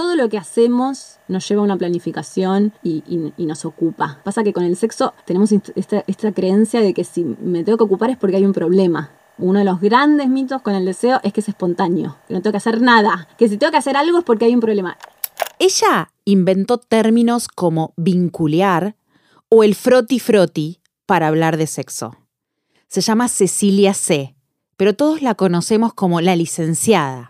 todo lo que hacemos nos lleva a una planificación y, nos ocupa. Pasa que con el sexo tenemos esta, creencia de que si me tengo que ocupar es porque hay un problema. Uno de los grandes mitos con el deseo es que es espontáneo, que no tengo que hacer nada, que si tengo que hacer algo es porque hay un problema. Ella inventó términos como vincular o el froti froti para hablar de sexo. Se llama Cecilia C., pero todos la conocemos como la licenciada,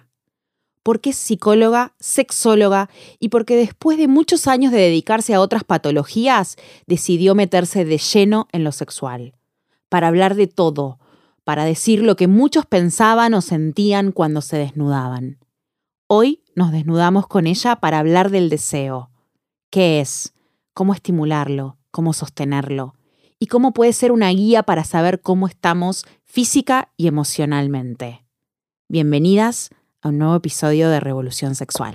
porque es psicóloga, sexóloga y porque después de muchos años de dedicarse a otras patologías, decidió meterse de lleno en lo sexual, para hablar de todo, para decir lo que muchos pensaban o sentían cuando se desnudaban. Hoy nos desnudamos con ella para hablar del deseo. ¿Qué es? ¿Cómo estimularlo? ¿Cómo sostenerlo? ¿Y cómo puede ser una guía para saber cómo estamos física y emocionalmente? Bienvenidas a un nuevo episodio de Revolución Sexual.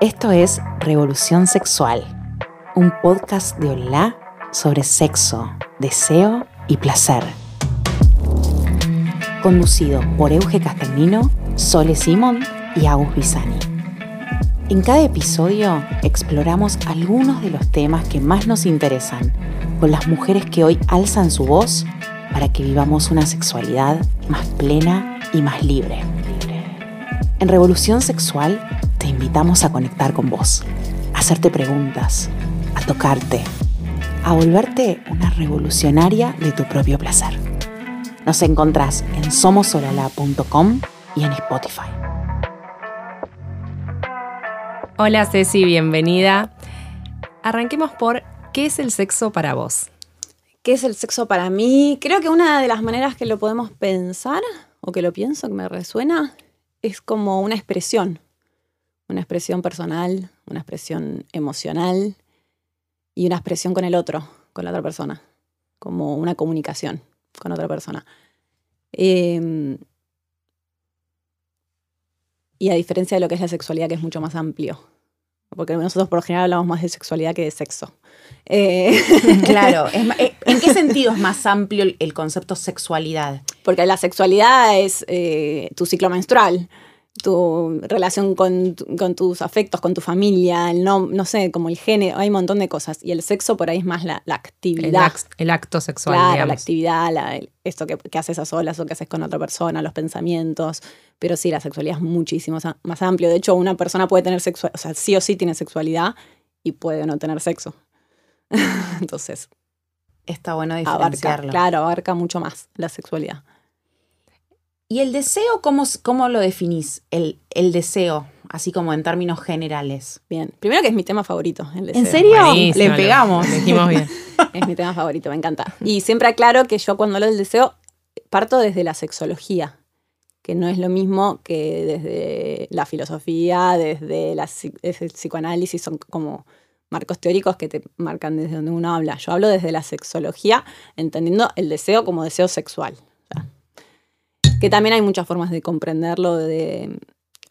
Esto es Revolución Sexual, un podcast de Hola sobre sexo, deseo y placer conducido por Euge Castellino, Sole Simón y Agus Bisani. En cada episodio exploramos algunos de los temas que más nos interesan con las mujeres que hoy alzan su voz para que vivamos una sexualidad más plena y más libre. En Revolución Sexual te invitamos a conectar con vos, a hacerte preguntas, a tocarte, a volverte una revolucionaria de tu propio placer. Nos encontrás en somosolala.com y en Spotify. Hola Ceci, bienvenida. Arranquemos por ¿qué es el sexo para vos? ¿Qué es el sexo para mí? Creo que una de las maneras que lo podemos pensar, o que lo pienso, que me resuena, es como una expresión. Una expresión personal, una expresión emocional y una expresión con el otro, con la otra persona. Como una comunicación con otra persona. Em, y a diferencia de lo que es la sexualidad, que es mucho más amplio. Porque nosotros por lo general hablamos más de sexualidad que de sexo. Eh, claro, eh, ¿en qué sentido es más amplio el, concepto sexualidad? Porque la sexualidad es eh, tu ciclo menstrual tu relación con, tus afectos, con tu familia, el no, no sé, como el género, hay un montón de cosas. Y el sexo por ahí es más la, actividad. El, acto sexual. Claro, la actividad, esto que, haces a solas o que haces con otra persona, los pensamientos. Pero sí, la sexualidad es muchísimo más amplio. De hecho, una persona puede tener sexualidad, o sea, sí o sí tiene sexualidad y puede no tener sexo. Entonces. Está bueno diferenciarlo. claro, abarca mucho más la sexualidad. ¿Y el deseo, cómo, cómo lo definís? El, el, deseo, así como en términos generales. Bien, primero que es mi tema favorito, el deseo. ¿En serio? Le pegamos. dijimos bien. es mi tema favorito, me encanta. Y siempre aclaro que yo cuando hablo del deseo parto desde la sexología, que no es lo mismo que desde la filosofía, desde, la, el psicoanálisis, son como marcos teóricos que te marcan desde donde uno habla. Yo hablo desde la sexología, entendiendo el deseo como deseo sexual que también hay muchas formas de comprenderlo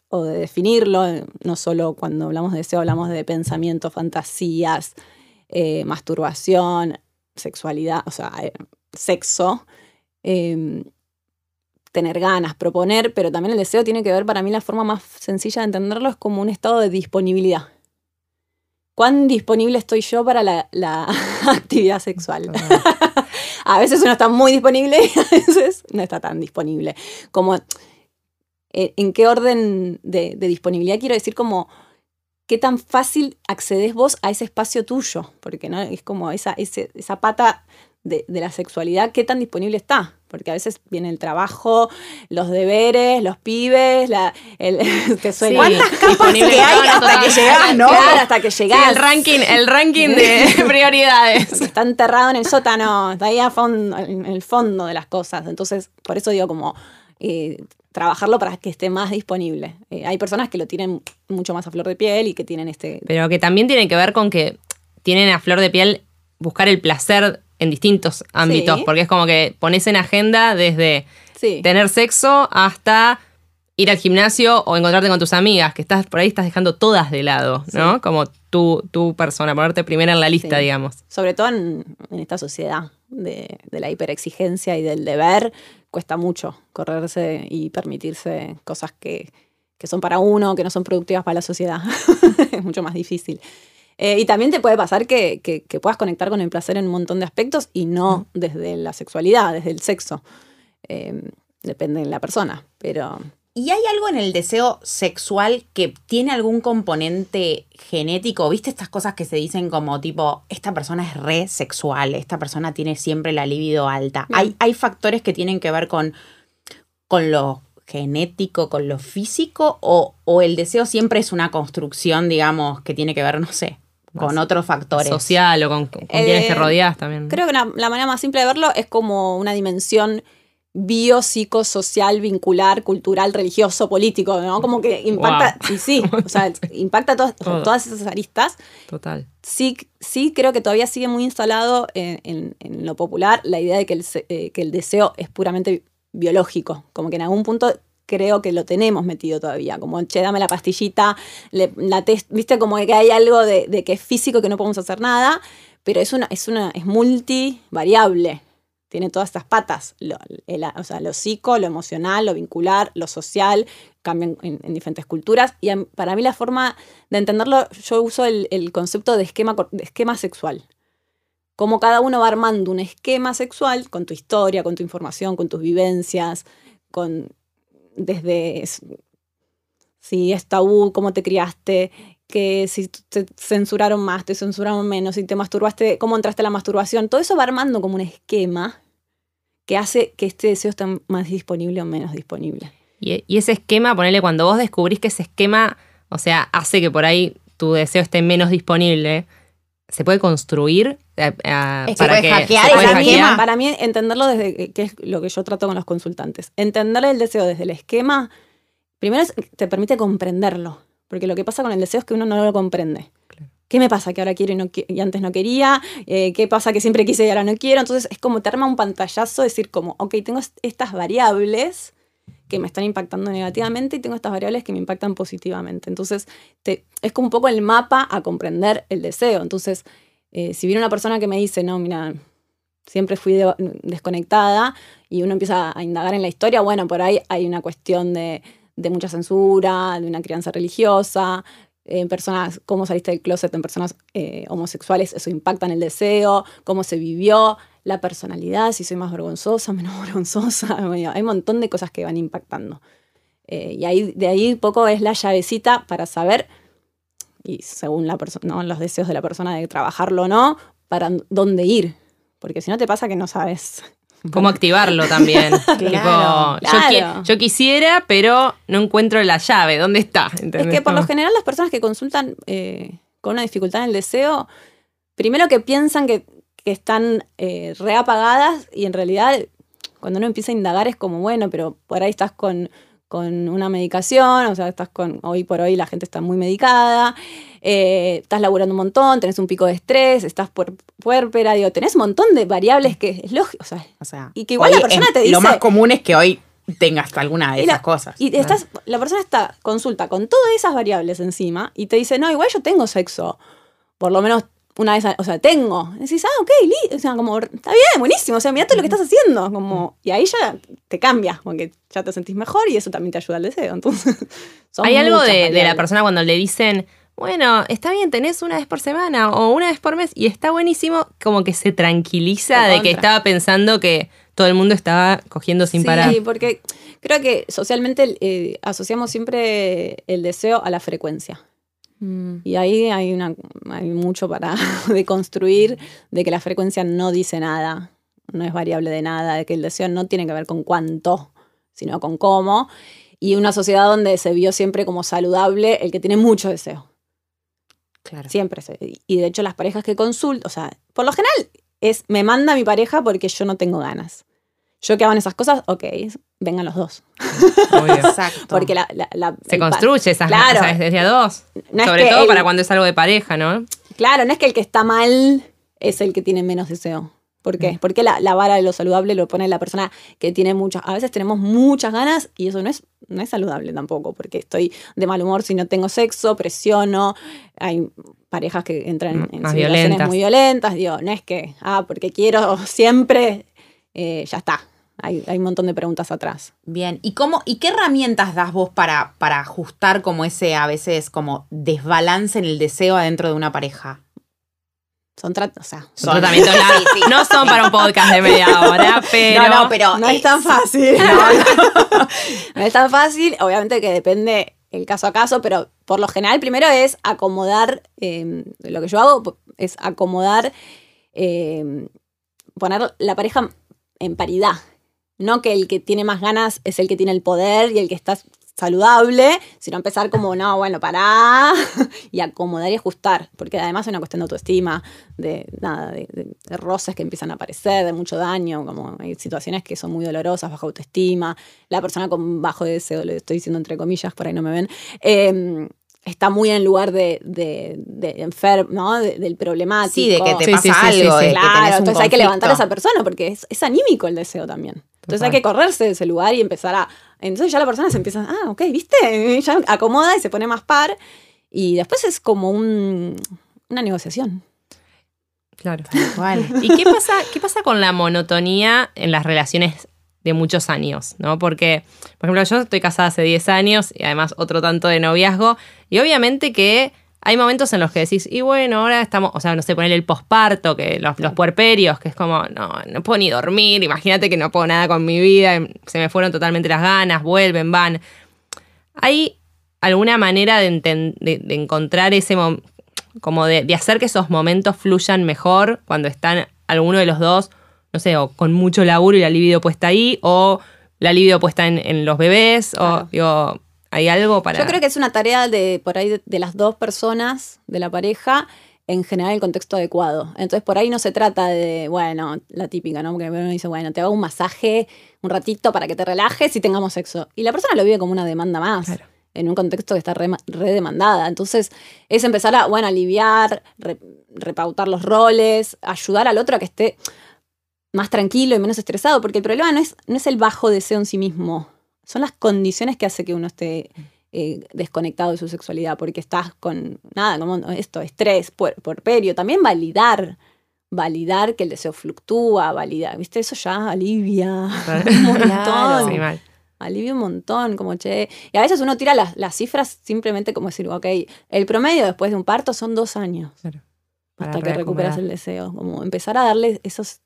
o de definirlo, no solo cuando hablamos de deseo, hablamos de pensamiento, fantasías, eh, masturbación, sexualidad, o sea, eh, sexo, em, tener ganas, proponer, pero también el deseo tiene que ver, para mí la forma más sencilla de entenderlo es como un estado de disponibilidad. ¿Cuán disponible estoy yo para la, actividad sexual? A veces uno está muy disponible y a veces no está tan disponible. Como, eh, ¿en qué orden de, disponibilidad quiero decir como qué tan fácil accedes vos a ese espacio tuyo? Porque ¿no? es como esa, esa pata de, la sexualidad, qué tan disponible está. Porque a veces viene el trabajo, los deberes, los pibes, la, el, que ¿Cuántas capas que hay hasta que llegás, no? Claro, hasta que llegás. el ranking, el ranking de prioridades. Está enterrado en el sótano, está ahí a fondo, en el fondo de las cosas. Entonces, por eso digo como eh, trabajarlo para que esté más disponible. Eh, hay personas que lo tienen mucho más a flor de piel y que tienen este... Pero que también tiene que ver con que tienen a flor de piel buscar el placer en distintos ámbitos, porque es como que pones en agenda desde tener sexo hasta ir al gimnasio o encontrarte con tus amigas, que estás por ahí estás dejando todas de lado, ¿no? Como tu, tu persona, ponerte primera en la lista, digamos. Sobre todo en, esta sociedad de, de, la hiperexigencia y del deber, cuesta mucho correrse y permitirse cosas que, son para uno, que no son productivas para la sociedad. es mucho más difícil. Eh, y también te puede pasar que, puedas conectar con el placer en un montón de aspectos y no desde la sexualidad, desde el sexo. Eh, depende de la persona, pero... ¿Y hay algo en el deseo sexual que tiene algún componente genético? ¿Viste estas cosas que se dicen como tipo, esta persona es re sexual, esta persona tiene siempre la libido alta? ¿Hay, ¿Hay, factores que tienen que ver con, con lo genético, con lo físico? O, ¿O el deseo siempre es una construcción, digamos, que tiene que ver, no sé, con otros factores. Social o con, quienes te eh, rodeas también. Creo que la manera más simple de verlo es como una dimensión biopsicosocial, vincular, cultural, religioso, político, ¿no? Como que impacta, y sí, o sea, impacta todas esas aristas. Total. Sí, sí creo que todavía sigue muy instalado en, lo popular la idea de que el, eh, que el deseo es puramente biológico, como que en algún punto creo que lo tenemos metido todavía, como, che, dame la pastillita, la viste, como que hay algo de, que es físico que no podemos hacer nada, pero es una, es una, es multivariable, tiene todas estas patas, lo, o sea, lo psico, lo emocional, lo vincular, lo social, cambian en, diferentes culturas. Y para mí la forma de entenderlo, yo uso el, concepto de esquema, esquema sexual. Como cada uno va armando un esquema sexual con tu historia, con tu información, con tus vivencias, con desde si es tabú, cómo te criaste, que si te censuraron más, te censuraron menos, si te masturbaste, cómo entraste a la masturbación, todo eso va armando como un esquema que hace que este deseo esté más disponible o menos disponible. Y, ese esquema, ponele, cuando vos descubrís que ese esquema, o sea, hace que por ahí tu deseo esté menos disponible, ¿se puede construir? Eh, eh, para que hackear, para, para mí, entenderlo desde, que es lo que yo trato con los consultantes, entender el deseo desde el esquema, primero te permite comprenderlo, porque lo que pasa con el deseo es que uno no lo comprende. ¿Qué me pasa que ahora quiero y, antes no quería? Eh, ¿Qué pasa que siempre quise y ahora no quiero? Entonces es como te arma un pantallazo, decir como, ok, tengo estas variables que me están impactando negativamente y tengo estas variables que me impactan positivamente. Entonces es como un poco el mapa a comprender el deseo. Entonces, eh, si viene una persona que me dice, no, mira, siempre fui desconectada y uno empieza a indagar en la historia, bueno, por ahí hay una cuestión de, de mucha censura, de una crianza religiosa, en personas, cómo saliste del closet en personas eh, homosexuales, eso impacta en el deseo, cómo se vivió, la personalidad, si soy más vergonzosa, menos vergonzosa, hay un montón de cosas que van impactando. Eh, y ahí, de ahí poco es la llavecita para saber, y según la ¿no? los deseos de la persona de trabajarlo o no, para dónde ir. Porque si no te pasa que no sabes cómo activarlo también. yo, quisiera, pero no encuentro la llave. ¿Dónde está? Es que por lo general las personas que consultan eh, con una dificultad en el deseo, primero que piensan que, están eh, reapagadas y en realidad cuando uno empieza a indagar es como, bueno, pero por ahí estás con con una medicación, o sea, estás con, hoy por hoy la gente está muy medicada, eh, estás laburando un montón, tenés un pico de estrés, estás por puérpera, digo, tenés un montón de variables que es lógico, o sea, y que igual la persona te dice... Lo más común es que hoy tengas alguna de esas cosas. Y estás, la persona está, consulta con todas esas variables encima y te dice, no, igual yo tengo sexo, por lo menos una vez, o sea, tengo. Y decís, ah, ok, o sea, como, está bien, buenísimo, o sea, mira todo lo que estás haciendo, como, y ahí ya te cambia, porque ya te sentís mejor y eso también te ayuda al deseo, entonces. Hay algo de, la persona cuando le dicen, bueno, está bien, tenés una vez por semana o una vez por mes y está buenísimo, como que se tranquiliza de que estaba pensando que todo el mundo estaba cogiendo sin parar. Sí, porque creo que socialmente eh, asociamos siempre el deseo a la frecuencia. Mm. Y ahí hay, una, hay mucho para deconstruir de que la frecuencia no dice nada, no es variable de nada, de que el deseo no tiene que ver con cuánto, sino con cómo. Y una sociedad donde se vio siempre como saludable el que tiene mucho deseo. Claro. Siempre. y de hecho las parejas que consulto, o sea, por lo general es me manda mi pareja porque yo no tengo ganas. Yo que hago esas cosas, ok, vengan los dos. Exacto. Porque la, se construye esas cosas desde a dos. Sobre todo para cuando es algo de pareja, ¿no? Claro, no es que el que está mal es el que tiene menos deseo. ¿Por qué? Mm. Porque la, vara de lo saludable lo pone la persona que tiene muchas. A veces tenemos muchas ganas y eso no es, no es saludable tampoco, porque estoy de mal humor si no tengo sexo, presiono. Hay parejas que entran en, situaciones muy violentas. Digo, no es que, ah, porque quiero siempre, eh, ya está hay, un montón de preguntas atrás. Bien, ¿y cómo, y qué herramientas das vos para, para ajustar como ese a veces como desbalance en el deseo adentro de una pareja? Son, o sea, son tratamientos No son para un podcast de media hora, pero. No, no, pero. No es, tan fácil. No, es tan fácil. Obviamente que depende el caso a caso, pero por lo general, primero es acomodar. Em, lo que yo hago es acomodar. Em, poner la pareja en paridad. No que el que tiene más ganas es el que tiene el poder y el que está saludable, sino empezar como, no, bueno, pará, y acomodar y ajustar, porque además es una cuestión de autoestima, de nada, de, roces que empiezan a aparecer, de mucho daño, como hay situaciones que son muy dolorosas, baja autoestima, la persona con bajo deseo, lo estoy diciendo entre comillas, por ahí no me ven, em, está muy en lugar de, de, de enfermo, ¿no? del problemático. Sí, de que te pasa algo. claro, entonces hay que levantar a esa persona porque es, es anímico el deseo también. Entonces hay que correrse de ese lugar y empezar a... Entonces ya la persona se empieza, ah, ok, ¿viste? Ya acomoda y se pone más par. Y después es como un, una negociación. Claro. ¿Y qué pasa, qué pasa con la monotonía en las relaciones de muchos años? ¿no? Porque, por ejemplo, yo estoy casada hace 10 años y además otro tanto de noviazgo. Y obviamente que hay momentos en los que decís, y bueno, ahora estamos, o sea, no sé, ponerle el posparto, que los, los puerperios, que es como, no, no puedo ni dormir, imagínate que no puedo nada con mi vida, se me fueron totalmente las ganas, vuelven, van. ¿Hay alguna manera de, de, encontrar ese momento, como de, hacer que esos momentos fluyan mejor cuando están alguno de los dos, no sé, o con mucho laburo y la libido puesta ahí, o la libido puesta en, los bebés, o digo, ¿Hay algo para.? Yo creo que es una tarea de por ahí de, las dos personas de la pareja en generar el contexto adecuado. Entonces, por ahí no se trata de, bueno, la típica, ¿no? Porque uno dice, bueno, te hago un masaje un ratito para que te relajes y tengamos sexo. Y la persona lo vive como una demanda más. En un contexto que está re, demandada. Entonces, es empezar a, bueno, aliviar, repautar los roles, ayudar al otro a que esté más tranquilo y menos estresado, porque el problema no es, no es el bajo deseo en sí mismo, son las condiciones que hace que uno esté eh, desconectado de su sexualidad, porque estás con, nada, como esto, estrés, porperio, también validar, validar que el deseo fluctúa, validar, ¿viste? Eso ya alivia un montón. alivia un montón, como che. Y a veces uno tira las, las, cifras simplemente como decir, ok, el promedio después de un parto son dos años. Hasta que recuperas el deseo. Como empezar a darle esos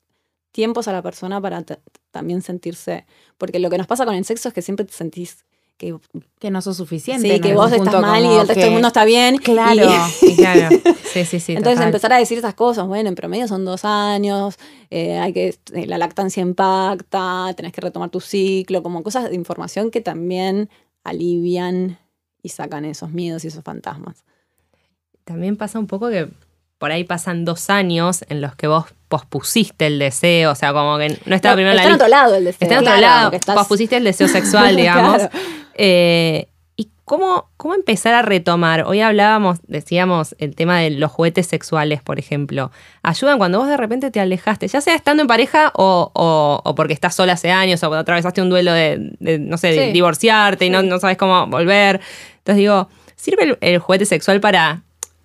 tiempos a la persona para también sentirse. Porque lo que nos pasa con el sexo es que siempre te sentís que, que no sos suficiente. Sí, que vos estás mal y el resto del mundo está bien. Claro, claro. Sí, sí, sí. Entonces empezar a decir esas cosas, bueno, en promedio son dos años, eh, hay que, eh, la lactancia impacta, tenés que retomar tu ciclo, como cosas de información que también alivian y sacan esos miedos y esos fantasmas. También pasa un poco que por ahí pasan dos años en los que vos pospusiste el deseo, o sea, como que no estaba primero en la Está en otro lado el deseo. Está en otro lado, pospusiste el deseo sexual, digamos. Eh, ¿Y cómo, cómo empezar a retomar? Hoy hablábamos, decíamos, el tema de los juguetes sexuales, por ejemplo. Ayudan cuando vos de repente te alejaste, ya sea estando en pareja o, porque estás sola hace años o atravesaste un duelo de, no sé, de divorciarte y no, no, sabes cómo volver. Entonces digo, ¿sirve el juguete sexual para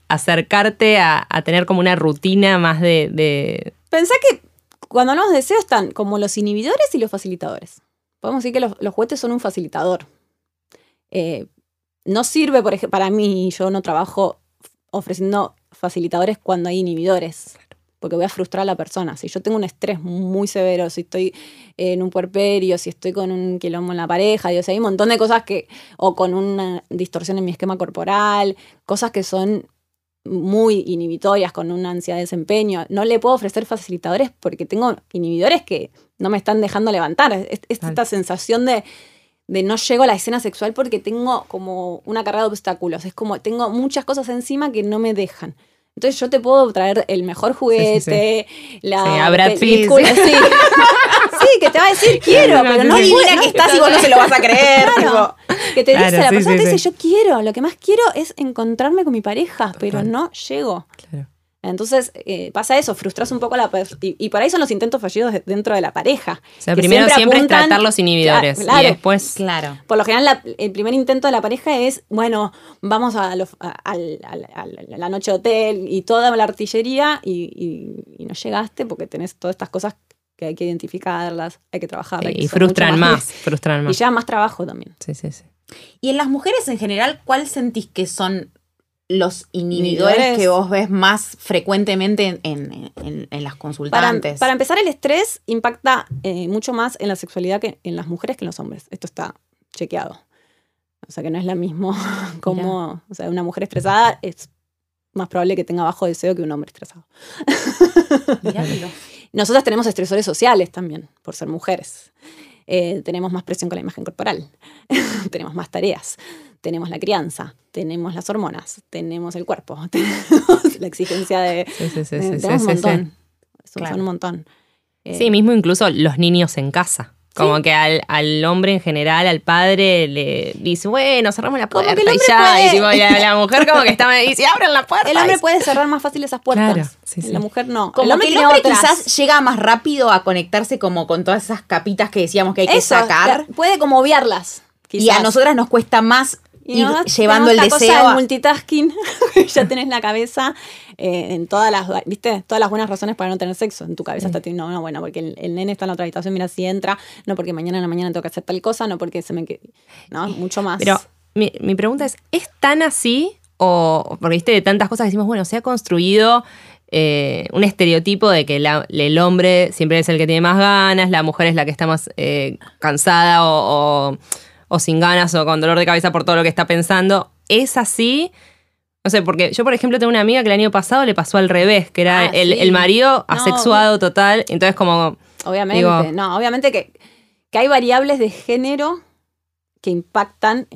acercarte a, tener como una rutina más de, Pensá que cuando hablamos de deseo están como los inhibidores y los facilitadores. Podemos decir que los, juguetes son un facilitador. Eh, no sirve, por ejemplo, para mí, yo no trabajo ofreciendo facilitadores cuando hay inhibidores, porque voy a frustrar a la persona. Si yo tengo un estrés muy severo, si estoy en un puerperio, si estoy con un quilombo en la pareja, Dios, hay un montón de cosas que, o con una distorsión en mi esquema corporal, cosas que son muy inhibitorias con una ansiedad de desempeño. No le puedo ofrecer facilitadores porque tengo inhibidores que no me están dejando levantar. Es, esta sensación de, de, no llego a la escena sexual porque tengo como una carga de obstáculos. Es como tengo muchas cosas encima que no me dejan. Entonces yo te puedo traer el mejor juguete, la sí, Que te va a decir quiero, pero no adivina que estás y vos no se lo vas a creer. que te dice, la persona te dice yo quiero, lo que más quiero es encontrarme con mi pareja, pero no llego. Claro. Entonces eh, pasa eso, frustras un poco la y, y por ahí son los intentos fallidos dentro de la pareja. O sea, primero siempre, es tratar los inhibidores y después, claro. Por lo general, el primer intento de la pareja es, bueno, vamos a, la noche de hotel y toda la artillería y, y, no llegaste porque tenés todas estas cosas que hay que identificarlas, hay que trabajar. y frustran más, frustran más. Y ya más trabajo también. Sí, sí, sí. Y en las mujeres en general, ¿cuál sentís que son los inhibidores que vos ves más frecuentemente en, las consultantes? Para, empezar, el estrés impacta eh, mucho más en la sexualidad que en las mujeres que en los hombres. Esto está chequeado. O sea que no es lo mismo como, o sea, una mujer estresada es más probable que tenga bajo deseo que un hombre estresado. Nosotras tenemos estresores sociales también, por ser mujeres. Eh, tenemos más presión con la imagen corporal, tenemos más tareas, tenemos la crianza, tenemos las hormonas, tenemos el cuerpo, tenemos la exigencia de... Sí, sí, sí, tenemos un montón. Son un montón. sí, mismo incluso los niños en casa. Como que al, al, hombre en general, al padre, le dice, bueno, cerramos la puerta y ya. Y, tipo, la, mujer como que está, dice, abren la puerta. El hombre puede cerrar más fácil esas puertas. La mujer no. Como el hombre, que el hombre quizás llega más rápido a conectarse como con todas esas capitas que decíamos que hay que sacar. Puede como obviarlas. Y a nosotras nos cuesta más y llevando el deseo. Cosa multitasking, ya tenés la cabeza eh, en todas las, ¿viste? Todas las buenas razones para no tener sexo. En tu cabeza está no, no, bueno, porque el, nene está en la otra habitación, mira si entra, no porque mañana en la mañana tengo que hacer tal cosa, no porque se me. No, mucho más. Pero mi, pregunta es: ¿es tan así? O, porque viste de tantas cosas que decimos, bueno, se ha construido eh, un estereotipo de que el hombre siempre es el que tiene más ganas, la mujer es la que está más eh, cansada o o sin ganas o con dolor de cabeza por todo lo que está pensando. Es así. No sé, porque yo, por ejemplo, tengo una amiga que el año pasado le pasó al revés, que era ah, el, marido asexuado total. Entonces, como. Obviamente, no, obviamente que, hay variables de género que impactan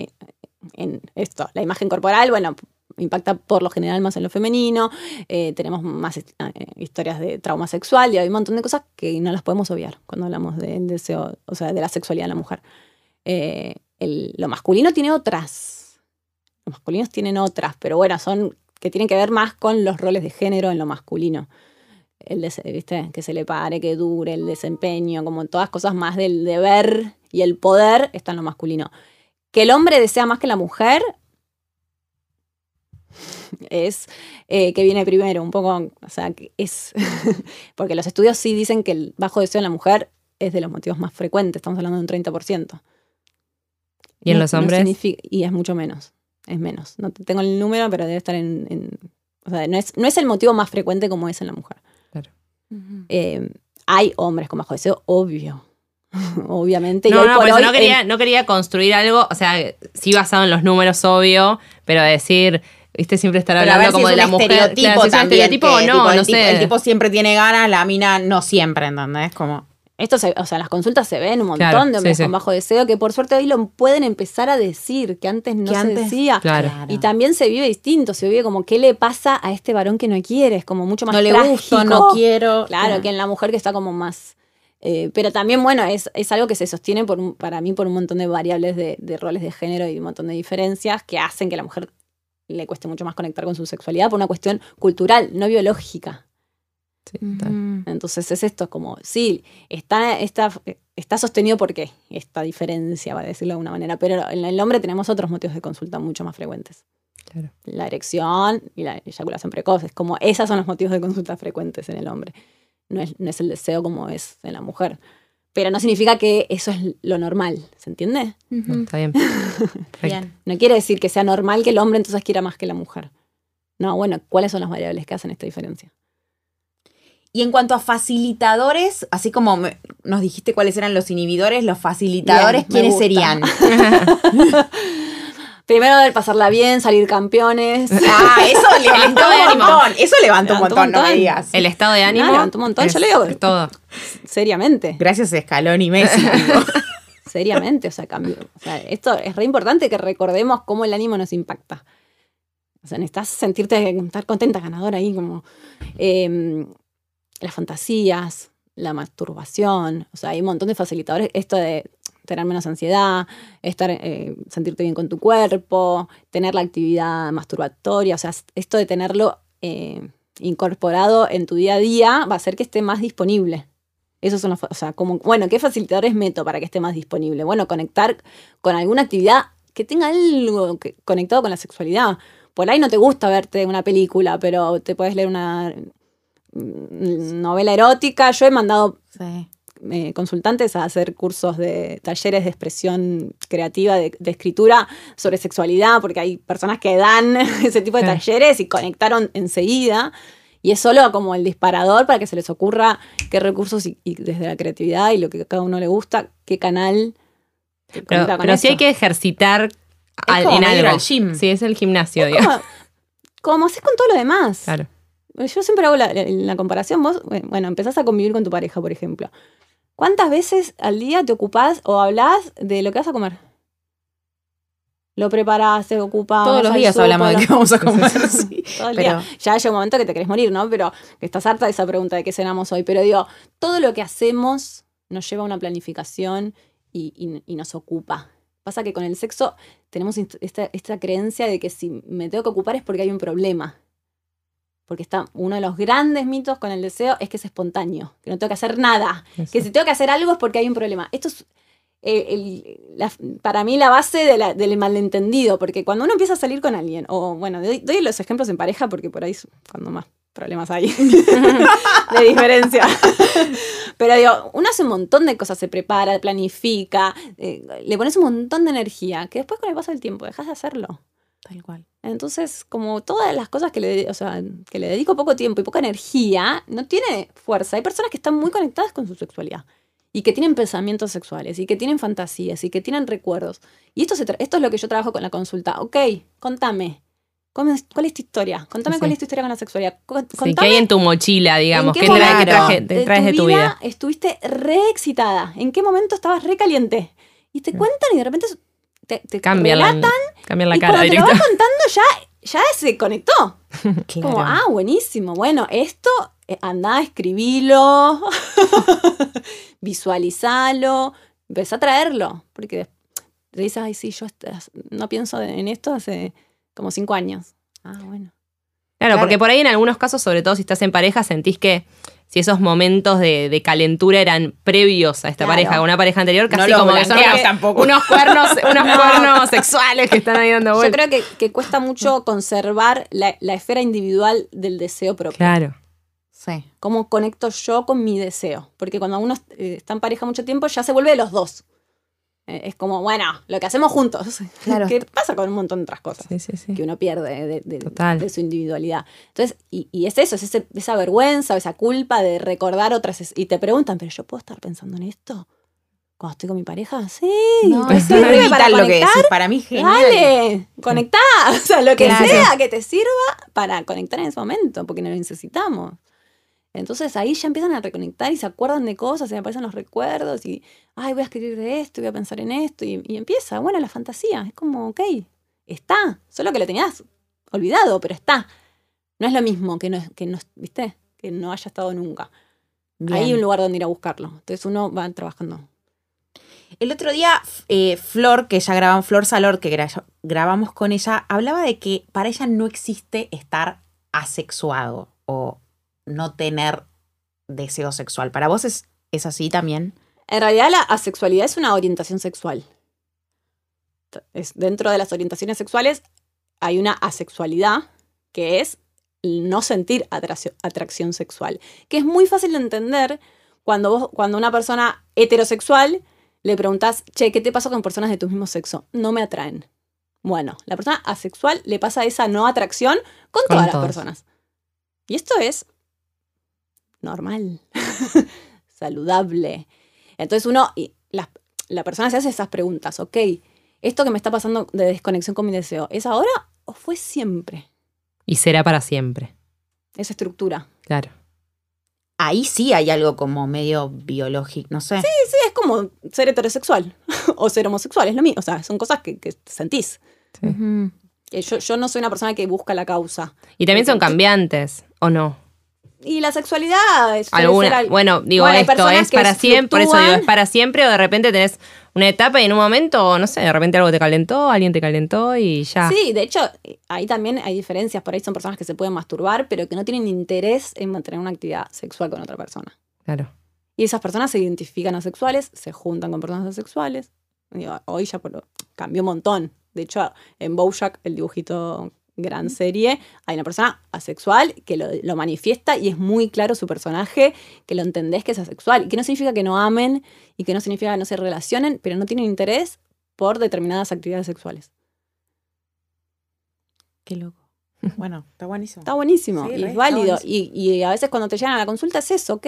en, esto. La imagen corporal, bueno, impacta por lo general más en lo femenino, eh, tenemos más eh, historias de trauma sexual y hay un montón de cosas que no las podemos obviar cuando hablamos del deseo, o sea, de la sexualidad de la mujer. Eh, lo masculino tiene otras. Los masculinos tienen otras, pero bueno, son que tienen que ver más con los roles de género en lo masculino. El ¿viste? Que se le pare, que dure, el desempeño, como todas cosas más del deber y el poder está en lo masculino. Que el hombre desea más que la mujer es eh, que viene primero, un poco, o sea, es, porque los estudios sí dicen que el bajo deseo en la mujer es de los motivos más frecuentes, estamos hablando de un 30%. ¿Y en los hombres? y es mucho menos, es menos. No tengo el número, pero debe estar en... o sea, no es, no es el motivo más frecuente como es en la mujer. Claro. Eh, hay hombres con bajo deseo, obvio. Obviamente. No, no, por no, quería, no quería construir algo, o sea, sí basado en los números, obvio, pero decir viste siempre estar hablando como de la mujer estereotipo también, estereotipo o no no sé el tipo siempre tiene ganas la mina no siempre ¿entendés? como esto, o sea, las consultas se ven un montón de hombres con bajo deseo que por suerte hoy lo pueden empezar a decir, que antes no se decía. Y también se vive distinto, se vive como qué le pasa a este varón que no quiere, es como mucho más No le gusta, no quiero. Claro, que en la mujer que está como más... Eh, pero también, bueno, es, algo que se sostiene por para mí por un montón de variables de, de roles de género y un montón de diferencias que hacen que a la mujer le cueste mucho más conectar con su sexualidad por una cuestión cultural, no biológica. Entonces es esto, como, sí, está, está, está sostenido por qué esta diferencia, para decirlo de alguna manera, pero en el hombre tenemos otros motivos de consulta mucho más frecuentes. La erección y la eyaculación precoz, es como esos son los motivos de consulta frecuentes en el hombre. No es, no es el deseo como es en la mujer. Pero no significa que eso es lo normal, ¿se entiende? Está bien. bien. No quiere decir que sea normal que el hombre entonces quiera más que la mujer. No, bueno, ¿cuáles son las variables que hacen esta diferencia? Y en cuanto a facilitadores, así como nos dijiste cuáles eran los inhibidores, los facilitadores, ¿quiénes serían? Primero de pasarla bien, salir campeones. Ah, eso levantó un montón. Eso levantó, un montón, no me digas. El estado de ánimo. levantó un montón, yo le digo. Todo. Seriamente. Gracias a Scaloni y Messi. Seriamente, o sea, cambio. O sea, esto es re importante que recordemos cómo el ánimo nos impacta. O sea, necesitas sentirte, estar contenta, ganadora ahí, como. Eh, las fantasías, la masturbación, o sea, hay un montón de facilitadores. Esto de tener menos ansiedad, estar, eh, sentirte bien con tu cuerpo, tener la actividad masturbatoria, o sea, esto de tenerlo eh, incorporado en tu día a día va a hacer que esté más disponible. Esos son los, o sea, como, bueno, ¿qué facilitadores meto para que esté más disponible? Bueno, conectar con alguna actividad que tenga algo conectado con la sexualidad. Por ahí no te gusta verte una película, pero te puedes leer una, novela erótica. Yo he mandado eh, consultantes a hacer cursos de talleres de expresión creativa, de, escritura sobre sexualidad, porque hay personas que dan ese tipo de talleres y conectaron enseguida. Y es solo como el disparador para que se les ocurra qué recursos y, desde la creatividad y lo que a cada uno le gusta, qué canal. Pero, sí hay que ejercitar en algo. Sí, es el gimnasio, Como, como haces con todo lo demás. Claro. Yo siempre hago la, la, comparación. Vos, bueno, empezás a convivir con tu pareja, por ejemplo. ¿Cuántas veces al día te ocupás o hablas de lo que vas a comer? Lo preparás, te ocupás. Todos los días hablamos de qué vamos a comer. sí, todo el día. Ya llega un momento que te querés morir, ¿no? Pero que estás harta de esa pregunta de qué cenamos hoy. Pero digo, todo lo que hacemos nos lleva a una planificación y, nos ocupa. Pasa que con el sexo tenemos esta, esta creencia de que si me tengo que ocupar es porque hay un problema porque está uno de los grandes mitos con el deseo es que es espontáneo, que no tengo que hacer nada, que si tengo que hacer algo es porque hay un problema. Esto es eh, para mí la base del malentendido, porque cuando uno empieza a salir con alguien, o bueno, doy, los ejemplos en pareja porque por ahí es cuando más problemas hay de diferencia. Pero digo, uno hace un montón de cosas, se prepara, planifica, eh, le pones un montón de energía, que después con el paso del tiempo dejas de hacerlo. Tal cual. Entonces, como todas las cosas que le, o sea, que le dedico poco tiempo y poca energía, no tiene fuerza. Hay personas que están muy conectadas con su sexualidad y que tienen pensamientos sexuales y que tienen fantasías y que tienen recuerdos. Y esto, esto es lo que yo trabajo con la consulta. Ok, contame. ¿Cuál es tu historia? Contame cuál es tu historia con la sexualidad. Contame ¿qué hay en tu mochila, digamos? ¿Qué, traes de, tu vida? Estuviste re excitada. ¿En qué momento estabas re caliente? Y te cuentan y de repente te, cambian relatan. La, la y cara cuando te lo vas contando ya, ya se conectó. Como, ah, buenísimo. Bueno, esto, eh, anda, escribilo, visualizalo, empezá a traerlo. Porque te dices, ay, sí, yo no pienso en esto hace como cinco años. Ah, bueno. Claro, porque por ahí en algunos casos, sobre todo si estás en pareja, sentís que si esos momentos de, calentura eran previos a esta pareja, una pareja anterior, casi como que son unos cuernos, unos cuernos sexuales que están ahí dando vueltas. Yo creo que, cuesta mucho conservar la, esfera individual del deseo propio. Claro. Sí. ¿Cómo conecto yo con mi deseo? Porque cuando uno eh, está en pareja mucho tiempo, ya se vuelve de los dos. Eh, es como, bueno, lo que hacemos juntos. Claro. ¿Qué pasa con un montón de otras cosas que uno pierde de, de, su individualidad. Entonces, y, es eso, es esa vergüenza, esa culpa de recordar otras. Y te preguntan, ¿pero yo puedo estar pensando en esto? Cuando estoy con mi pareja, sí. No, es para lo que decís, para mí genial. Dale, conectá, o sea, lo que sea que te sirva para conectar en ese momento, porque no lo necesitamos. Entonces ahí ya empiezan a reconectar y se acuerdan de cosas, y aparecen los recuerdos y, ay, voy a escribir de esto, voy a pensar en esto y, empieza, bueno, la fantasía, es como, ok, está, solo que lo tenías olvidado, pero está. No es lo mismo que no, que no, ¿viste? Que no haya estado nunca. Hay un lugar donde ir a buscarlo. Entonces uno va trabajando. El otro día, eh, Flor, que ya grabamos, Flor Salor, que grabamos con ella, hablaba de que para ella no existe estar asexuado o no tener deseo sexual. ¿Para vos es, es así también? En realidad la asexualidad es una orientación sexual. Es, dentro de las orientaciones sexuales hay una asexualidad que es no sentir atracción, sexual, que es muy fácil de entender cuando, vos, cuando una persona heterosexual le preguntas, che, ¿qué te pasa con personas de tu mismo sexo? No me atraen. Bueno, la persona asexual le pasa esa no atracción con, todas las personas. Y esto es normal, saludable. Entonces uno, la, la persona se hace esas preguntas, ok, esto que me está pasando de desconexión con mi deseo, ¿es ahora o fue siempre? Y será para siempre. Esa estructura. Claro. Ahí sí hay algo como medio biológico, no sé. Sí, sí, es como ser heterosexual o ser homosexual, es lo mismo. O sea, son cosas que, sentís. yo, yo no soy una persona que busca la causa. Y también son cambiantes, ¿o no? Y la sexualidad es Alguna, Bueno, digo, esto es para siempre, por eso digo, es para siempre, o de repente tenés una etapa y en un momento, no sé, de repente algo te calentó, alguien te calentó y ya. Sí, de hecho, ahí también hay diferencias. Por ahí son personas que se pueden masturbar, pero que no tienen interés en mantener una actividad sexual con otra persona. Claro. Y esas personas se identifican asexuales, se juntan con personas asexuales. hoy ya cambió un montón. De hecho, en Bojack, el dibujito gran serie, hay una persona asexual que lo, manifiesta y es muy claro su personaje, que lo entendés que es asexual. Y que no significa que no amen y que no significa que no se relacionen, pero no tienen interés por determinadas actividades sexuales. Qué loco. Bueno, está buenísimo. Está buenísimo y es válido. Y, y, a veces cuando te llegan a la consulta es eso, ok.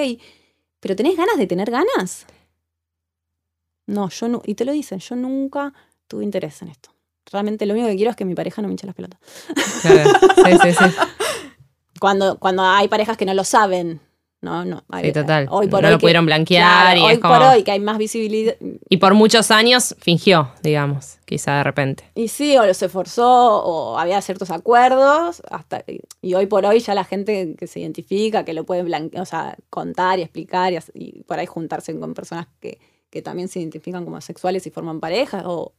Pero ¿tenés ganas de tener ganas? No, yo no. Y te lo dicen, yo nunca tuve interés en esto. Realmente lo único que quiero es que mi pareja no me hinche las pelotas. Claro. Sí, sí, sí. Cuando, cuando hay parejas que no lo saben, no, no. sí, total. Hoy por no lo pudieron blanquear. y hoy es como... por hoy que hay más visibilidad. Y por muchos años fingió, digamos, quizá de repente. Y sí, o se esforzó, o había ciertos acuerdos, hasta y hoy por hoy ya la gente que se identifica, que lo puede blanquear, o sea, contar y explicar y por ahí juntarse con personas que, que también se identifican como sexuales y forman pareja o,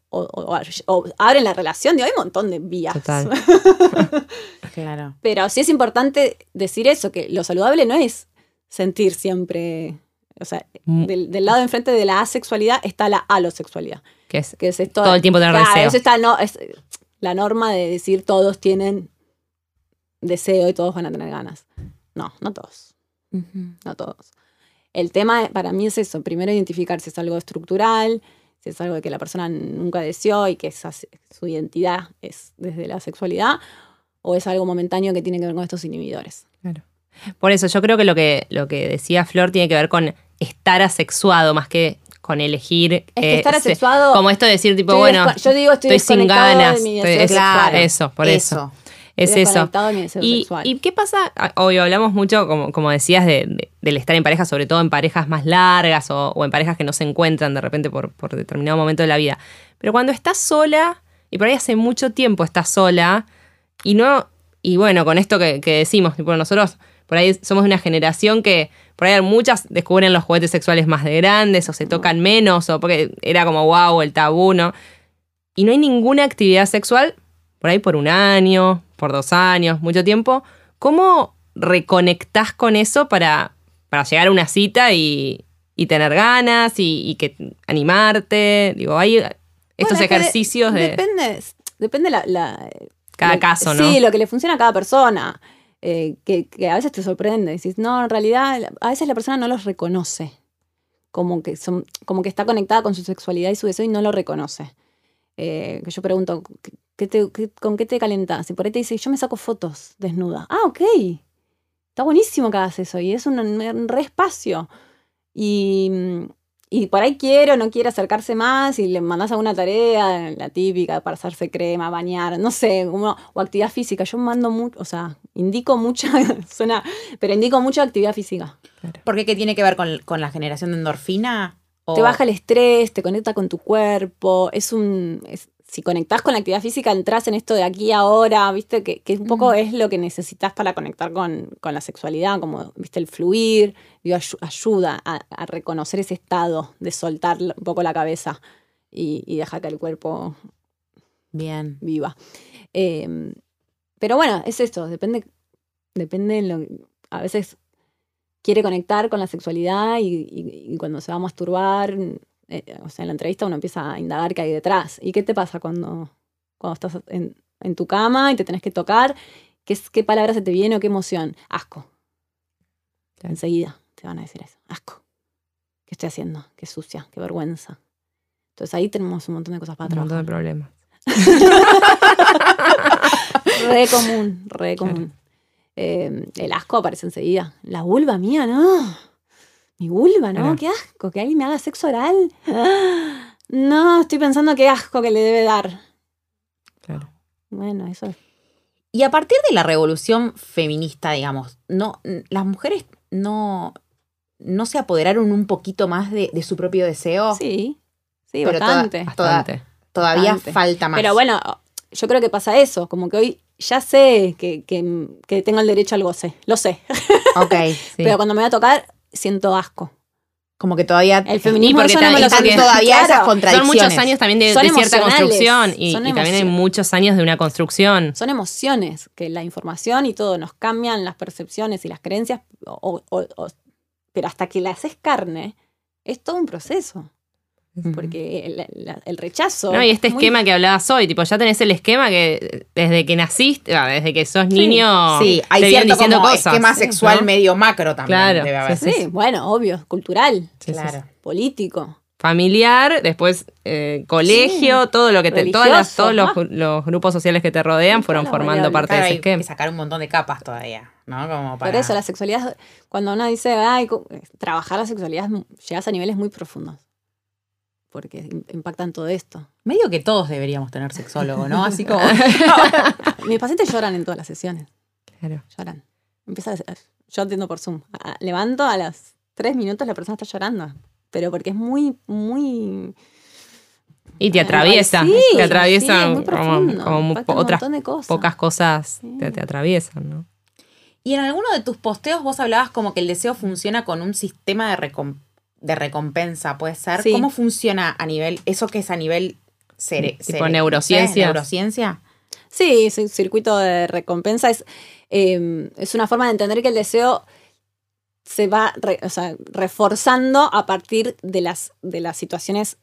abren la relación. hay un montón de vías. claro. Pero sí es importante decir eso, que lo saludable no es sentir siempre. O sea, mm. del, lado enfrente de la asexualidad está la alosexualidad. Que es, que es todo el tiempo tener deseo. Eso está, no, es la norma de decir todos tienen deseo y todos van a tener ganas. No, no todos. No todos. El tema para mí es eso, primero identificar si es algo estructural, si es algo que la persona nunca deseó y que su identidad es desde la sexualidad, o es algo momentáneo que tiene que ver con estos inhibidores. Claro. Por eso yo creo que lo que, lo que decía Flor tiene que ver con estar asexuado más que con elegir. Es que estar asexuado. Como esto de decir, tipo, bueno, yo digo, estoy, sin ganas. eso, por eso. Es eso. ¿Y, ¿Y, qué pasa? Ah, hoy hablamos mucho, como, como decías, de, del estar en pareja, sobre todo en parejas más largas o, en parejas que no se encuentran de repente por, por, determinado momento de la vida. Pero cuando estás sola, y por ahí hace mucho tiempo estás sola, y no. Y bueno, con esto que, decimos, tipo, nosotros por ahí somos de una generación que por ahí muchas descubren los juguetes sexuales más de grandes o se tocan menos o porque era como wow, el tabú, ¿no? Y no hay ninguna actividad sexual por ahí por un año, por dos años, mucho tiempo. ¿Cómo reconectás con eso para, para llegar a una cita y, tener ganas y, que animarte? Digo, hay estos ejercicios de. Depende, depende la, cada caso, ¿no? Sí, lo que le funciona a cada persona. Eh, que, a veces te sorprende. Decís, no, en realidad, a veces la persona no los reconoce. Como que, son, como que está conectada con su sexualidad y su deseo y no lo reconoce. Eh, que yo pregunto, ¿con qué te calentas? Y por ahí te dice, yo me saco fotos desnuda. Ah, ok. Está buenísimo que hagas eso y es un, re espacio. Y, y, por ahí quiere o no quiere acercarse más y le mandas alguna tarea, la típica, para hacerse crema, bañar, no sé, o actividad física. Yo mando mucho, o sea, indico mucha, suena, pero indico mucha actividad física. ¿Por qué? ¿Qué tiene que ver con, la generación de endorfina? Te baja el estrés, te conecta con tu cuerpo, es un si conectás con la actividad física, entras en esto de aquí ahora, ¿viste? Que, un poco es lo que necesitas para conectar con, la sexualidad, como, ¿viste? El fluir, ayuda a, reconocer ese estado de soltar un poco la cabeza y, dejar que el cuerpo Bien. viva. Em, pero bueno, es esto, depende, depende lo, a veces quiere conectar con la sexualidad y cuando se va a masturbar eh, o sea, en la entrevista uno empieza a indagar qué hay detrás. ¿Y qué te pasa cuando, cuando estás en, tu cama y te tenés que tocar? ¿Qué, ¿Qué palabra se te viene o qué emoción? Asco. Enseguida te van a decir eso. Asco. ¿Qué estoy haciendo? Qué sucia, qué vergüenza. Entonces ahí tenemos un montón de cosas para trabajar. Un montón de problemas. re común, re común. Eh, el asco aparece enseguida. La vulva mía, no mi vulva, ¿no? Qué asco, que alguien me haga sexo oral. No, estoy pensando qué asco que le debe dar. Claro. Bueno, eso es. Y a partir de la revolución feminista, digamos, no, las mujeres no, no se apoderaron un poquito más de, su propio deseo. Sí, sí, bastante. todavía falta más. Pero bueno, yo creo que pasa eso, como que hoy ya sé que, que, tengo el derecho al goce, lo sé. Ok. Pero cuando me va a tocar, siento asco. Como que todavía el feminismo porque todavía esas contradicciones. Son muchos años también de, cierta construcción y, también hay muchos años de una construcción. Son emociones que la información y todo nos cambian las percepciones y las creencias, pero hasta que la haces carne es todo un proceso. Porque el, rechazo. No, y este esquema que hablabas hoy, tipo, ya tenés el esquema que desde que naciste, desde que sos niño, sí, hay te cierto diciendo cosas. esquema sexual medio macro también. Claro. Sí, bueno, obvio, cultural, claro. político. Familiar, después eh, colegio, todo lo que te, todas todos los, grupos sociales que te rodean fueron formando parte de ese esquema. Hay que sacar un montón de capas todavía, ¿no? Como Por eso la sexualidad, cuando uno dice, ay, trabajar la sexualidad, llegas a niveles muy profundos porque impactan todo esto. Medio que todos deberíamos tener sexólogo, ¿no? Así como. Mis pacientes lloran en todas las sesiones. Claro. Lloran. Empieza a, yo atiendo por Zoom. levanto a las tres minutos la persona está llorando. Pero porque es muy, muy. Y te atraviesa. Sí, te atraviesan como, otras pocas cosas te, te atraviesan, ¿no? Y en alguno de tus posteos vos hablabas como que el deseo funciona con un sistema de recompensa de recompensa, puede ser. ¿Cómo funciona a nivel, eso que es a nivel cere tipo neurociencia? neurociencia? Sí, es un circuito de recompensa. Es, em, es una forma de entender que el deseo se va reforzando a partir de las, de las situaciones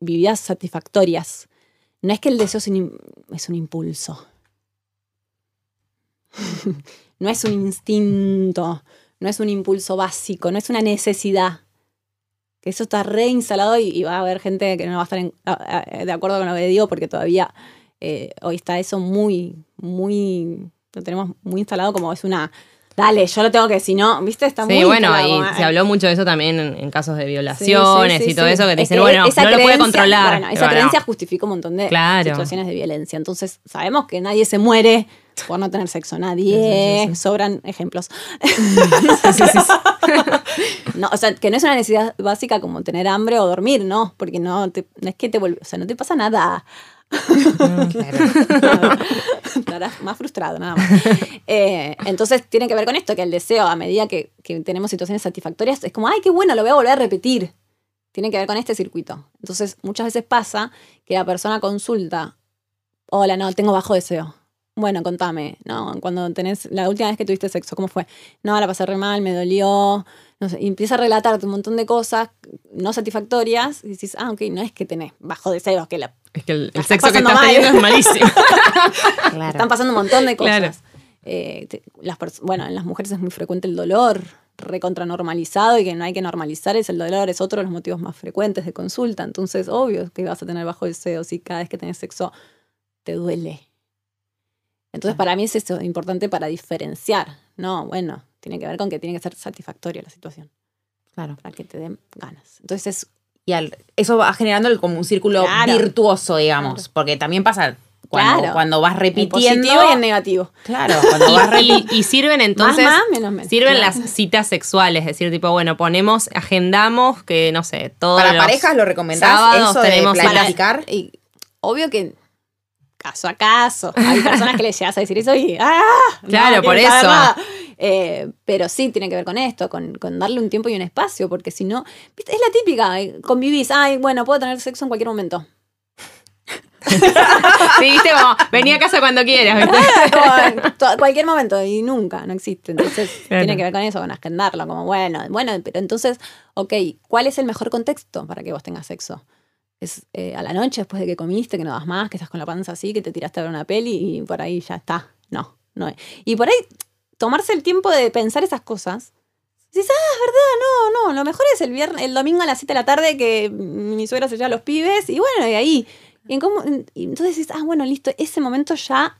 vividas satisfactorias. No es que el deseo es un, es un impulso. no es un instinto, no es un impulso básico, no es una necesidad que eso está reinstalado y, y va a haber gente que no va a estar de acuerdo con lo que digo porque todavía eh, hoy está eso muy, muy, lo tenemos muy instalado como es una, dale, yo lo tengo que, si no, ¿viste? Está sí, bueno, y se habló mucho de eso también en, casos de violaciones y todo eso, que dicen, bueno, no lo puede controlar. Bueno, esa creencia justifica un montón de situaciones de violencia. Entonces, sabemos que nadie se muere por no tener sexo, nadie. Sobran ejemplos. no, o sea, que no es una necesidad básica como tener hambre o dormir, ¿no, porque no, no es que te vuelve, o sea, no te pasa nada. Estarás más frustrado, nada más. Eh, entonces tiene que ver con esto, que el deseo, a medida que, que tenemos situaciones satisfactorias, es como, ay, qué bueno, lo voy a volver a repetir. Tiene que ver con este circuito. Entonces, muchas veces pasa que la persona consulta, hola, no, tengo bajo deseo bueno, contame, ¿no? Cuando tenés, la última vez que tuviste sexo, ¿cómo fue? No, la pasé re mal, me dolió, no sé, y empieza a relatarte un montón de cosas no satisfactorias, y dices, ah, ok, no es que tenés bajo deseos, que la... Es que el, sexo que estás teniendo es malísimo. Están pasando un montón de cosas. Eh, las bueno, en las mujeres es muy frecuente el dolor, recontranormalizado y que no hay que normalizar es el dolor, es otro de los motivos más frecuentes de consulta. Entonces, obvio que vas a tener bajo deseo si cada vez que tenés sexo te duele entonces, para mí es eso importante para diferenciar. No, bueno, tiene que ver con que tiene que ser satisfactoria la situación. Claro. Para que te den ganas. Entonces, y eso va generando como un círculo virtuoso, digamos, porque también pasa cuando, cuando vas repitiendo. positivo y en negativo. Claro, cuando vas repitiendo. Y, sirven entonces. Más, menos, menos. Sirven las citas sexuales, es decir, tipo, bueno, ponemos, agendamos que, no sé, todo. Para parejas lo recomendás, eso tenemos de planificar. y obvio que caso a caso. Hay personas que les llegas a decir eso y ¡ah! Claro, por eso. Eh, pero sí, tiene que ver con esto, con, darle un tiempo y un espacio, porque si no, es la típica, eh, convivís, ay, bueno, puedo tener sexo en cualquier momento. sí, viste como, vení a casa cuando quieras. cualquier momento y nunca, no existe. Entonces tiene que ver con eso, con agendarlo, como bueno, bueno, pero entonces, ok, ¿cuál es el mejor contexto para que vos tengas sexo? Es eh, a la noche después de que comiste, que no das más, que estás con la panza así, que te tiraste a ver una peli y por ahí ya está. No, no es. Y por ahí tomarse el tiempo de pensar esas cosas. Dices, ah, es verdad, no, no, lo mejor es el viernes, el domingo a las 7 de la tarde que mi suegra se lleva a los pibes y bueno, y ahí. Y, entonces dices, ah, bueno, listo, ese momento ya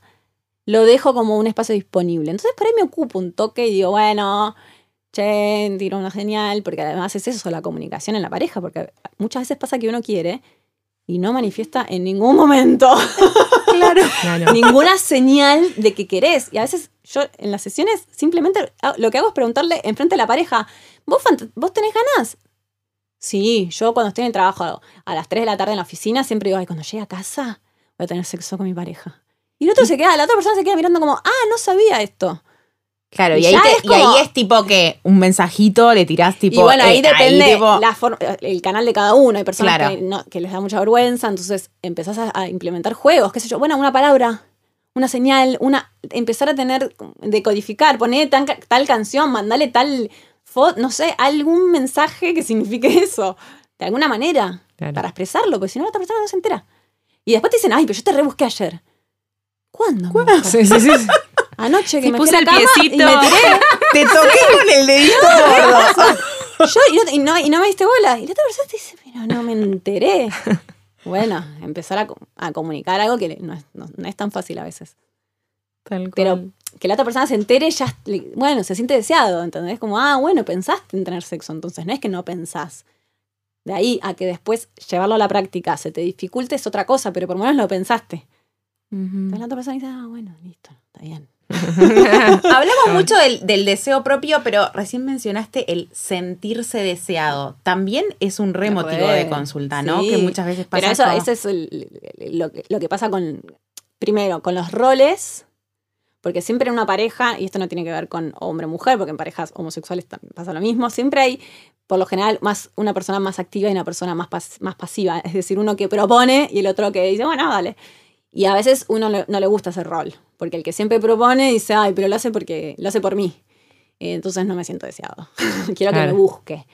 lo dejo como un espacio disponible. Entonces por ahí me ocupo un toque y digo, bueno, che, tiro una genial, porque además es eso, la comunicación en la pareja, porque muchas veces pasa que uno quiere y no manifiesta en ningún momento claro. ninguna señal de que querés. Y a veces yo en las sesiones simplemente lo que hago es preguntarle enfrente de la pareja, ¿vos, vos tenés ganas? Sí, yo cuando estoy en el trabajo a las 3 de la tarde en la oficina siempre digo, ay, cuando llegue a casa voy a tener sexo con mi pareja. Y el otro se queda, la otra persona se queda mirando como, ah, no sabía esto. Claro, y, ahí, es tipo que un mensajito le tirás tipo. Y bueno, ahí eh, depende el canal de cada uno. Hay personas que, les da mucha vergüenza, entonces empezás a, implementar juegos, qué sé yo. Bueno, una palabra, una señal, una empezar a tener, decodificar, poner tal canción, mandale tal foto, no sé, algún mensaje que signifique eso. de alguna manera para expresarlo, porque si no la otra persona no se entera. Y después te dicen, ay, pero yo te rebusqué ayer. ¿Cuándo? ¿Cuándo? Sí, sí, sí. Anoche que me puse el piecito. Y me tiré. te toqué con el dedito Yo, y no, y, no, me diste bola. Y la otra persona te dice, pero no me enteré. Bueno, empezar a, a comunicar algo que no es, no, es, tan fácil a veces. Pero que la otra persona se entere, ya, bueno, se siente deseado, ¿entendés? Como, ah, bueno, pensaste en tener sexo, entonces no es que no pensás. De ahí a que después llevarlo a la práctica se te dificulte es otra cosa, pero por lo menos lo pensaste. Entonces la otra persona dice, ah, bueno, listo, está bien. Hablamos mucho del, deseo propio, pero recién mencionaste el sentirse deseado. También es un re motivo de consulta, ¿no? Que muchas veces pasa. Pero eso, es lo, que, lo que pasa con, primero, con los roles porque siempre en una pareja, y esto no tiene que ver con hombre o mujer, porque en parejas homosexuales también pasa lo mismo, siempre hay, por lo general, más una persona más activa y una persona más, más pasiva. Es decir, uno que propone y el otro que dice, bueno, dale. Y a veces uno no le gusta ese rol, porque el que siempre propone dice, ay, pero lo hace porque lo hace por mí. Eh, entonces no me siento deseado. Quiero que me busque.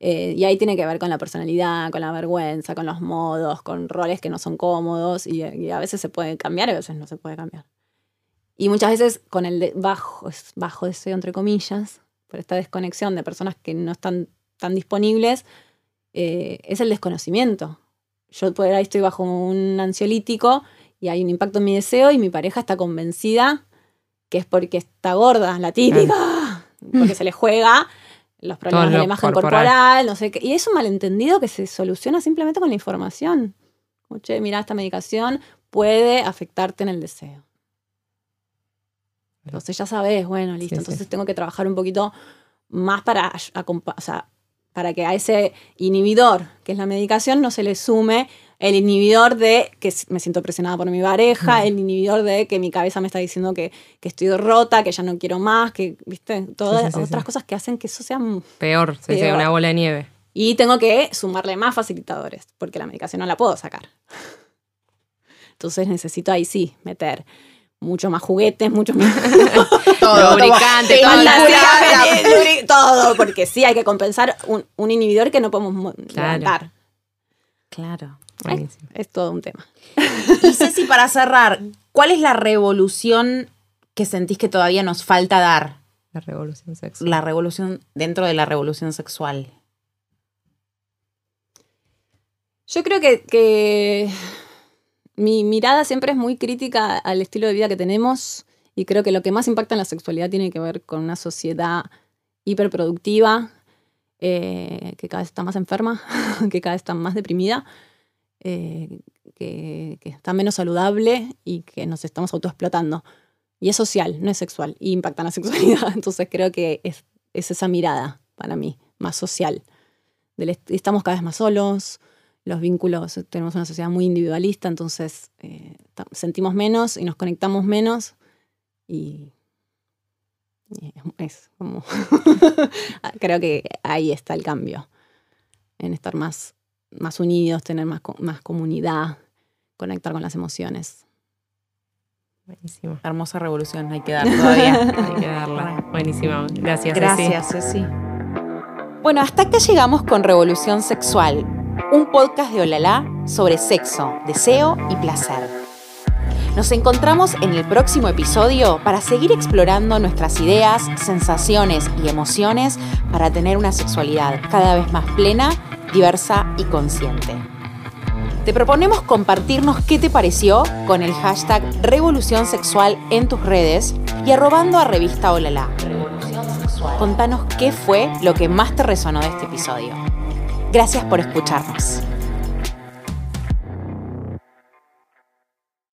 Eh, y ahí tiene que ver con la personalidad, con la vergüenza, con los modos, con roles que no son cómodos y, y a veces se puede cambiar a veces no se puede cambiar. Y muchas veces con el bajo, bajo deseo, entre comillas, por esta desconexión de personas que no están tan disponibles, eh, es el desconocimiento. Yo por ahí estoy bajo un ansiolítico y hay un impacto en mi deseo y mi pareja está convencida que es porque está gorda, la típica, porque se le juega los problemas de la imagen corporal. no sé qué. Y es un malentendido que se soluciona simplemente con la información. Oye, mira, esta medicación puede afectarte en el deseo. Entonces ya sabes, bueno, listo. entonces tengo que trabajar un poquito más para, para que a ese inhibidor, que es la medicación, no se le sume el inhibidor de que me siento presionada por mi pareja, mm. el inhibidor de que mi cabeza me está diciendo que, estoy rota, que ya no quiero más, que, viste, todas otras cosas que hacen que eso sea peor, se sea una bola de nieve. Y tengo que sumarle más facilitadores, porque la medicación no la puedo sacar. Entonces necesito ahí sí meter mucho más juguetes, mucho más todo, lubricante, todo, todo, porque sí hay que compensar un, inhibidor que no podemos claro. Claro. Es, todo un tema. Y Ceci, para cerrar, ¿cuál es la revolución que sentís que todavía nos falta dar? La revolución sexual. La revolución dentro de la revolución sexual. Yo creo que mi mirada siempre es muy crítica al estilo de vida que tenemos y creo que lo que más impacta en la sexualidad tiene que ver con una sociedad hiperproductiva, eh, que cada vez está más enferma, que cada vez está más deprimida, eh, que, está menos saludable y que nos estamos autoexplotando. Y es social, no es sexual, y impacta en la sexualidad. Entonces creo que es, esa mirada para mí, más social. estamos cada vez más solos, los vínculos, tenemos una sociedad muy individualista, entonces eh, sentimos menos y nos conectamos menos y, es como, creo que ahí está el cambio, en estar más, más unidos, tener más, más comunidad, conectar con las emociones. Buenísimo. Hermosa revolución, hay que dar todavía. hay que darla. Buenísimo. Gracias, Gracias, Ceci. Bueno, hasta acá llegamos con Revolución Sexual un podcast de Olala sobre sexo, deseo y placer. Nos encontramos en el próximo episodio para seguir explorando nuestras ideas, sensaciones y emociones para tener una sexualidad cada vez más plena, diversa y consciente. Te proponemos compartirnos qué te pareció con el hashtag Revolución Sexual en tus redes y arrobando a revista Olala. Contanos qué fue lo que más te resonó de este episodio. Gracias por escucharnos.